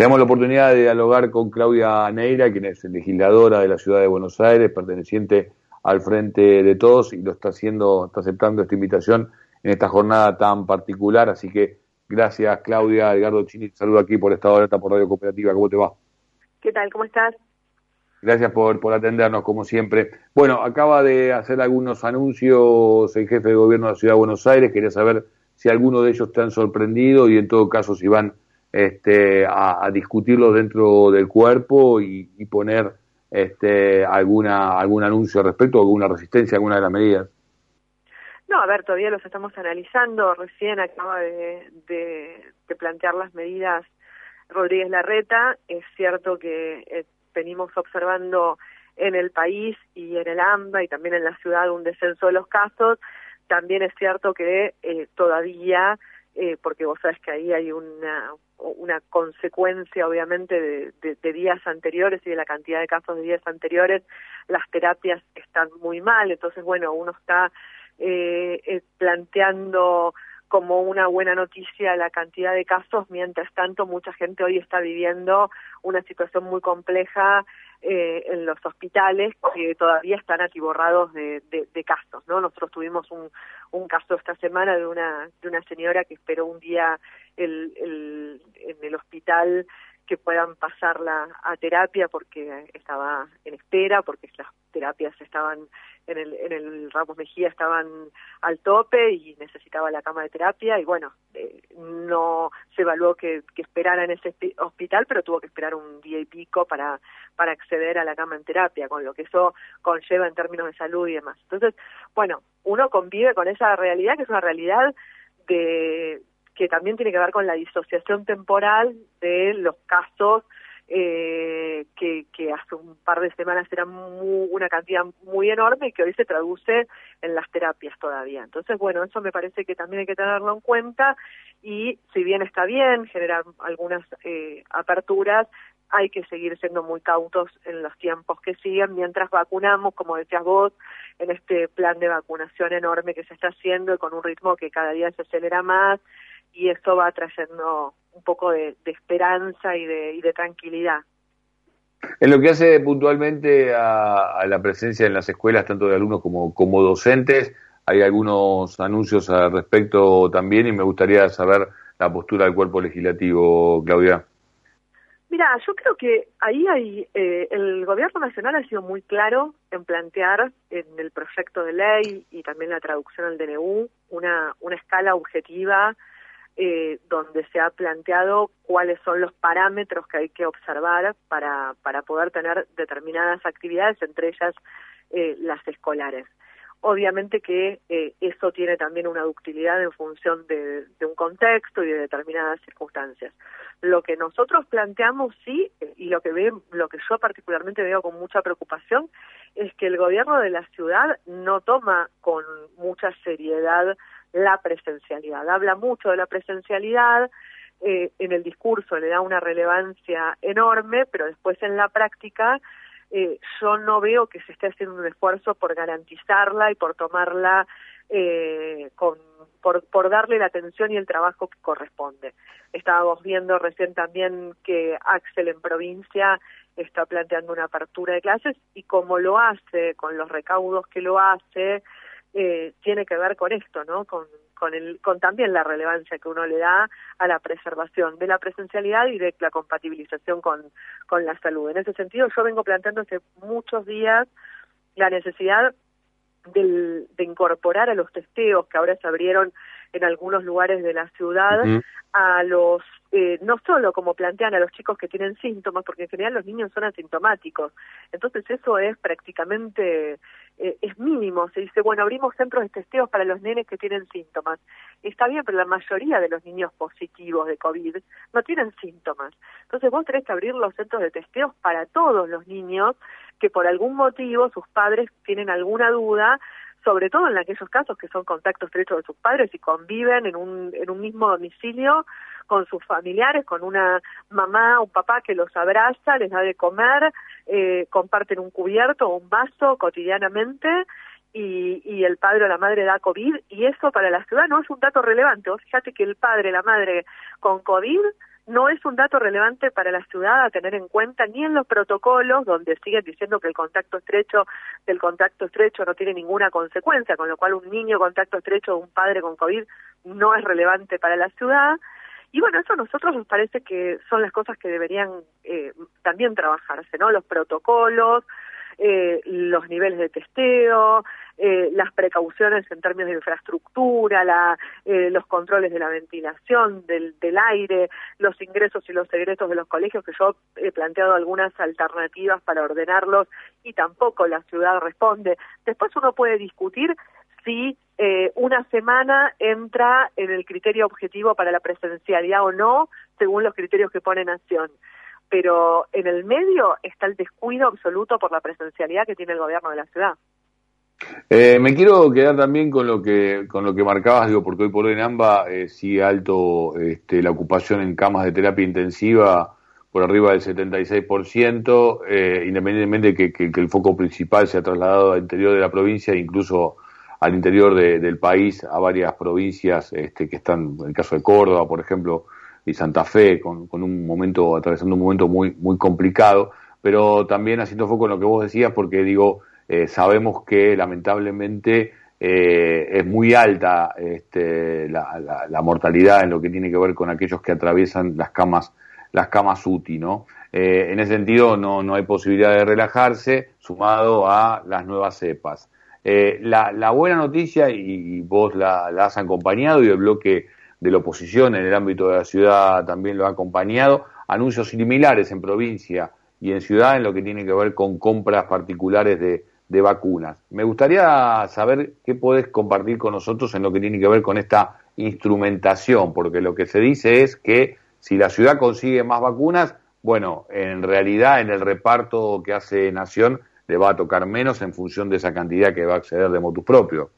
Tenemos la oportunidad de dialogar con Claudia Neira, quien es legisladora de la ciudad de Buenos Aires, perteneciente al Frente de Todos y lo está haciendo, está aceptando esta invitación en esta jornada tan particular. Así que gracias, Claudia. Edgardo Chini, te saludo aquí por esta hora por Radio Cooperativa. ¿Cómo te va? ¿Qué tal? ¿Cómo estás? Gracias por, por atendernos, como siempre. Bueno, acaba de hacer algunos anuncios el jefe de gobierno de la Ciudad de Buenos Aires. Quería saber si alguno de ellos te han sorprendido y en todo caso si van este, a, a discutirlos dentro del cuerpo y, poner este, alguna algún anuncio al respecto, alguna resistencia alguna de las medidas. No, a ver, todavía los estamos analizando. Recién acaba de, de, plantear las medidas Rodríguez Larreta. Es cierto que eh, venimos observando en el país y en el AMBA y también en la ciudad un descenso de los casos. También es cierto que eh, todavía, eh, porque vos sabes que ahí hay una, una consecuencia obviamente de, días anteriores y de la cantidad de casos de días anteriores, las terapias están muy mal, entonces bueno, uno está eh, eh, planteando como una buena noticia la cantidad de casos, mientras tanto mucha gente hoy está viviendo una situación muy compleja eh, en los hospitales que todavía están atiborrados de, de, casos, ¿no? Nosotros tuvimos un, un caso esta semana de una de una señora que esperó un día el, el, en el hospital que puedan pasarla a terapia porque estaba en espera, porque las terapias estaban en el, en el Ramos Mejía estaban al tope y necesitaba la cama de terapia y bueno, eh, no se evaluó que, que esperara en ese hospital, pero tuvo que esperar un día y pico para, para acceder a la cama en terapia, con lo que eso conlleva en términos de salud y demás. Entonces, bueno, uno convive con esa realidad que es una realidad de que también tiene que ver con la disociación temporal de los casos eh, que, hace un par de semanas era una cantidad muy enorme y que hoy se traduce en las terapias todavía. Entonces, bueno, eso me parece que también hay que tenerlo en cuenta y si bien está bien generar algunas eh, aperturas, hay que seguir siendo muy cautos en los tiempos que siguen mientras vacunamos, como decías vos, en este plan de vacunación enorme que se está haciendo y con un ritmo que cada día se acelera más y eso va trayendo un poco de, esperanza y de, y de, tranquilidad. En lo que hace puntualmente a, la presencia en las escuelas, tanto de alumnos como, como docentes, hay algunos anuncios al respecto también y me gustaría saber la postura del cuerpo legislativo, Claudia. Mira, yo creo que ahí hay, eh, el gobierno nacional ha sido muy claro en plantear en el proyecto de ley y también la traducción al DNU una, una escala objetiva eh, donde se ha planteado cuáles son los parámetros que hay que observar para, para poder tener determinadas actividades, entre ellas eh, las escolares. Obviamente que eh, eso tiene también una ductilidad en función de, un contexto y de determinadas circunstancias. Lo que nosotros planteamos sí, y lo que ve, lo que yo particularmente veo con mucha preocupación, es que el gobierno de la ciudad no toma con mucha seriedad la presencialidad. Habla mucho de la presencialidad, eh, en el discurso le da una relevancia enorme, pero después en la práctica eh, yo no veo que se esté haciendo un esfuerzo por garantizarla y por tomarla eh, con, por, por darle la atención y el trabajo que corresponde. Estábamos viendo recién también que Axel en provincia está planteando una apertura de clases y como lo hace, con los recaudos que lo hace, eh, tiene que ver con esto, ¿no? Con, con, el, con también la relevancia que uno le da a la preservación de la presencialidad y de la compatibilización con, con la salud. En ese sentido, yo vengo planteando hace muchos días la necesidad del, de incorporar a los testeos que ahora se abrieron en algunos lugares de la ciudad a los eh, no solo como plantean a los chicos que tienen síntomas, porque en general los niños son asintomáticos. Entonces eso es prácticamente, eh, es mínimo. Se dice, bueno, abrimos centros de testeos para los nenes que tienen síntomas. Está bien, pero la mayoría de los niños positivos de COVID no tienen síntomas. Entonces vos tenés que abrir los centros de testeos para todos los niños que por algún motivo sus padres tienen alguna duda sobre todo en aquellos casos que son contactos estrechos de sus padres y conviven en un, en un mismo domicilio con sus familiares, con una mamá o un papá que los abraza, les da de comer, eh, comparten un cubierto o un vaso cotidianamente y, y el padre o la madre da COVID y eso para la ciudad no es un dato relevante. fíjate que el padre, la madre con COVID no es un dato relevante para la ciudad a tener en cuenta ni en los protocolos donde siguen diciendo que el contacto estrecho del contacto estrecho no tiene ninguna consecuencia, con lo cual un niño contacto estrecho de un padre con COVID no es relevante para la ciudad. Y bueno, eso a nosotros nos parece que son las cosas que deberían eh, también trabajarse, ¿no? Los protocolos, eh, los niveles de testeo, eh, las precauciones en términos de infraestructura, la, eh, los controles de la ventilación, del, del aire, los ingresos y los secretos de los colegios, que yo he planteado algunas alternativas para ordenarlos y tampoco la ciudad responde. Después uno puede discutir si eh, una semana entra en el criterio objetivo para la presencialidad o no, según los criterios que pone Nación pero en el medio está el descuido absoluto por la presencialidad que tiene el gobierno de la ciudad. Eh, me quiero quedar también con lo que con lo que marcabas, digo, porque hoy por hoy en AMBA eh, sigue alto este, la ocupación en camas de terapia intensiva por arriba del 76%, eh, independientemente de que, el foco principal se ha trasladado al interior de la provincia incluso al interior del país, a varias provincias este, que están, en el caso de Córdoba, por ejemplo, y Santa Fe, con, un momento, atravesando un momento muy, muy complicado, pero también haciendo foco en lo que vos decías, porque digo, eh, sabemos que lamentablemente eh, es muy alta este, la, mortalidad en lo que tiene que ver con aquellos que atraviesan las camas, las camas UTI, ¿no? Eh, en ese sentido no, no hay posibilidad de relajarse, sumado a las nuevas cepas. la, buena noticia, y, vos la has acompañado, y el bloque de la oposición en el ámbito de la ciudad también lo ha acompañado, anuncios similares en provincia y en ciudad en lo que tiene que ver con compras particulares de, vacunas. Me gustaría saber qué podés compartir con nosotros en lo que tiene que ver con esta instrumentación, porque lo que se dice es que si la ciudad consigue más vacunas, bueno, en realidad en el reparto que hace Nación le va a tocar menos en función de esa cantidad que va a acceder de motus propio.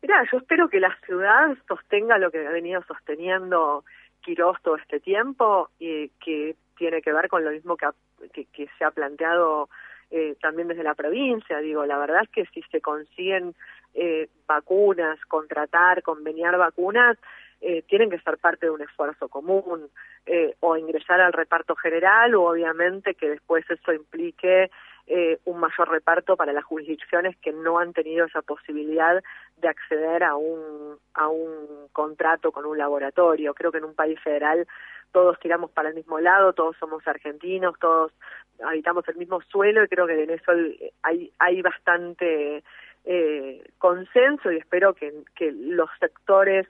Mira, yo espero que la ciudad sostenga lo que ha venido sosteniendo Quirós todo este tiempo y que tiene que ver con lo mismo que, que, se ha planteado eh, también desde la provincia. Digo, la verdad es que si se consiguen eh, vacunas, contratar, conveniar vacunas, eh, tienen que ser parte de un esfuerzo común eh, o ingresar al reparto general o obviamente que después eso implique eh, un mayor reparto para las jurisdicciones que no han tenido esa posibilidad de acceder a un, a un contrato con un laboratorio. Creo que en un país federal todos tiramos para el mismo lado, todos somos argentinos, todos habitamos el mismo suelo y creo que en eso hay, hay bastante eh, consenso y espero que, que los sectores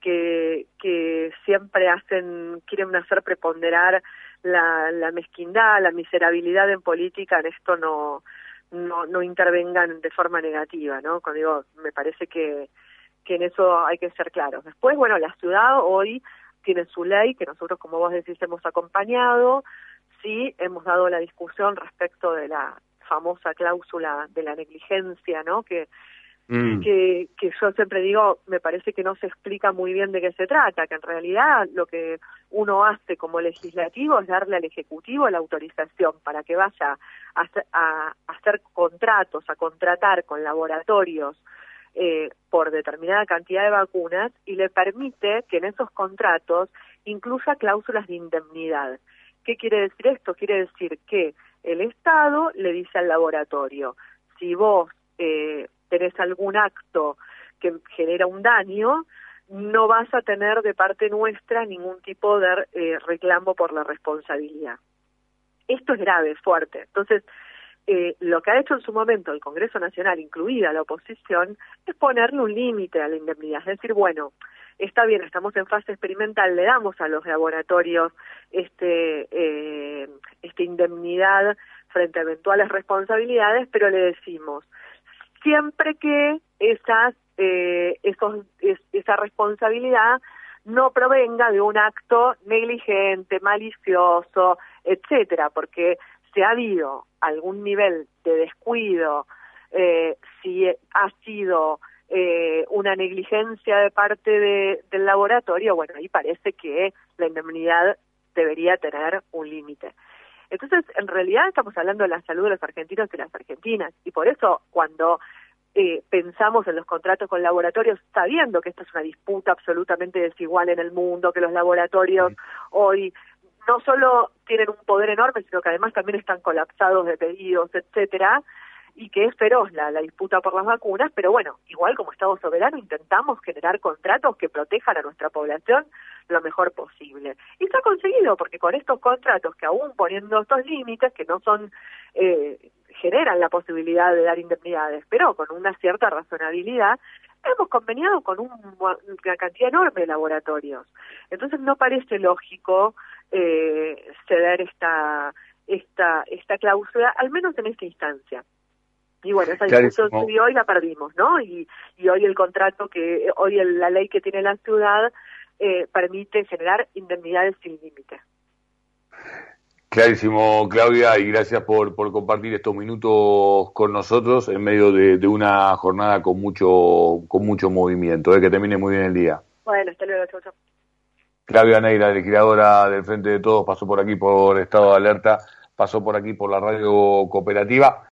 que, que siempre hacen, quieren hacer preponderar la, la mezquindad, la miserabilidad en política, en esto no, no, no intervengan de forma negativa, ¿no? Cuando digo, me parece que, que en eso hay que ser claros. Después, bueno, la ciudad hoy tiene su ley, que nosotros, como vos decís, hemos acompañado, sí hemos dado la discusión respecto de la famosa cláusula de la negligencia, ¿no? Que Mm. que, que yo siempre digo, me parece que no se explica muy bien de qué se trata, que en realidad lo que uno hace como legislativo es darle al Ejecutivo la autorización para que vaya a, a, hacer contratos, a contratar con laboratorios eh, por determinada cantidad de vacunas y le permite que en esos contratos incluya cláusulas de indemnidad. ¿Qué quiere decir esto? Quiere decir que el Estado le dice al laboratorio, si vos eh, tenés algún acto que genera un daño, no vas a tener de parte nuestra ningún tipo de eh, reclamo por la responsabilidad. Esto es grave, fuerte. Entonces, eh, lo que ha hecho en su momento el Congreso Nacional, incluida la oposición, es ponerle un límite a la indemnidad. Es decir, bueno, está bien, estamos en fase experimental, le damos a los laboratorios este, eh, esta indemnidad frente a eventuales responsabilidades, pero le decimos, siempre que esas, eh, esos, esa responsabilidad no provenga de un acto negligente, malicioso, etcétera, porque si ha habido algún nivel de descuido, eh, si ha sido eh, una negligencia de parte de, del laboratorio, bueno, ahí parece que la indemnidad debería tener un límite. Entonces, en realidad estamos hablando de la salud de los argentinos y las argentinas, y por eso cuando eh, pensamos en los contratos con laboratorios sabiendo que esta es una disputa absolutamente desigual en el mundo, que los laboratorios hoy no solo tienen un poder enorme, sino que además también están colapsados de pedidos, etcétera, y que es feroz la, disputa por las vacunas, pero bueno, igual como Estado soberano intentamos generar contratos que protejan a nuestra población lo mejor posible. Y se ha conseguido, porque con estos contratos que aún poniendo estos límites, que no son eh, generan la posibilidad de dar indemnidades, pero con una cierta razonabilidad, hemos conveniado con una cantidad enorme de laboratorios. Entonces no parece lógico eh, ceder esta, esta, esta cláusula, al menos en esta instancia. Y bueno, esa discusión y hoy la perdimos, ¿no? Y, y hoy el contrato que, hoy la ley que tiene la ciudad eh, permite generar indemnidades sin límite. Clarísimo, Claudia, y gracias por, por compartir estos minutos con nosotros en medio de, una jornada con mucho con mucho movimiento. Eh, que termine muy bien el día. Bueno, hasta luego, chau, Claudia Neira, legisladora del Frente de Todos, pasó por aquí por Estado de Alerta, pasó por aquí por la radio cooperativa.